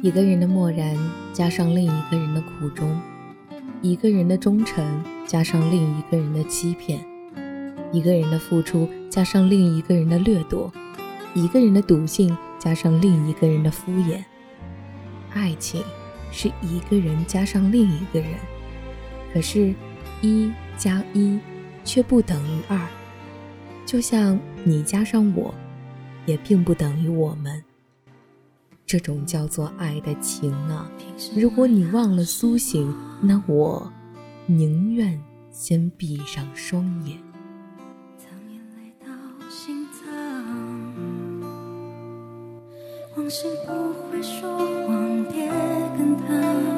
一个人的漠然加上另一个人的苦衷，一个人的忠诚加上另一个人的欺骗，一个人的付出加上另一个人的掠夺，一个人的笃信加上另一个人的敷衍。爱情是一个人加上另一个人，可是，一加一却不等于二，就像你加上我，也并不等于我们。这种叫做爱的情啊，如果你忘了苏醒，那我宁愿先闭上双眼。往事不会说谎，别跟他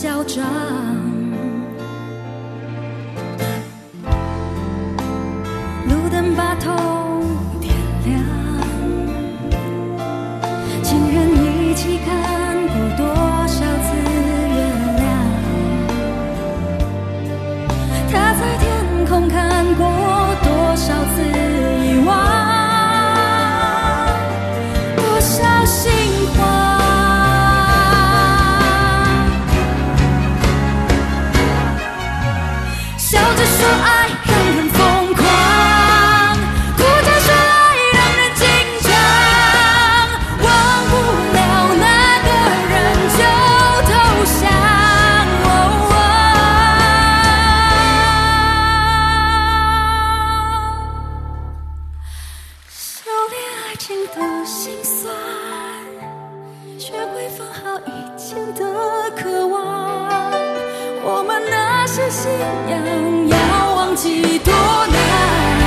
嚣张。路灯把头放好以前的渴望。我们那些信仰，要忘记多难。